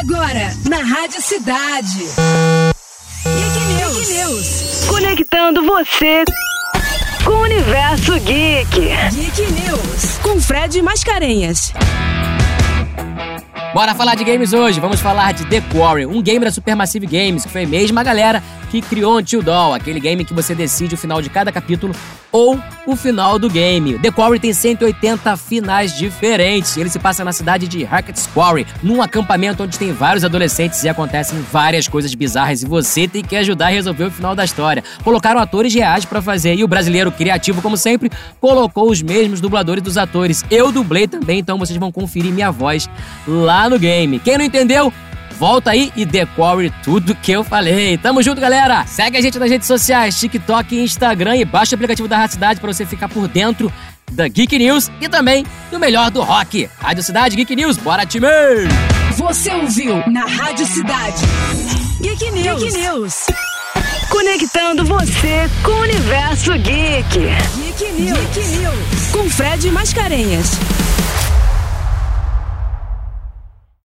Agora, na Rádio Cidade. Geek News. Geek News. Conectando você com o universo geek. Geek News. Com Fred Mascarenhas. Bora falar de games hoje. Vamos falar de The Quarry, um game da Supermassive Games, que foi a mesma galera que criou Until Dawn, aquele game que você decide o final de cada capítulo ou o final do game. The Quarry tem 180 finais diferentes. Ele se passa na cidade de Hackett's Quarry, num acampamento onde tem vários adolescentes e acontecem várias coisas bizarras e você tem que ajudar a resolver o final da história. Colocaram atores reais para fazer e o brasileiro criativo, como sempre, colocou os mesmos dubladores dos atores. Eu dublei também, então vocês vão conferir minha voz lá no game. Quem não entendeu, Volta aí e decore tudo que eu falei. Tamo junto, galera! Segue a gente nas redes sociais, TikTok Instagram e baixa o aplicativo da Rádio Cidade para você ficar por dentro da Geek News e também do melhor do rock. Rádio Cidade Geek News, bora time! Você ouviu na Rádio Cidade. Geek News. Geek News. Conectando você com o universo geek. Geek News. Geek News. Com Fred Mascarenhas.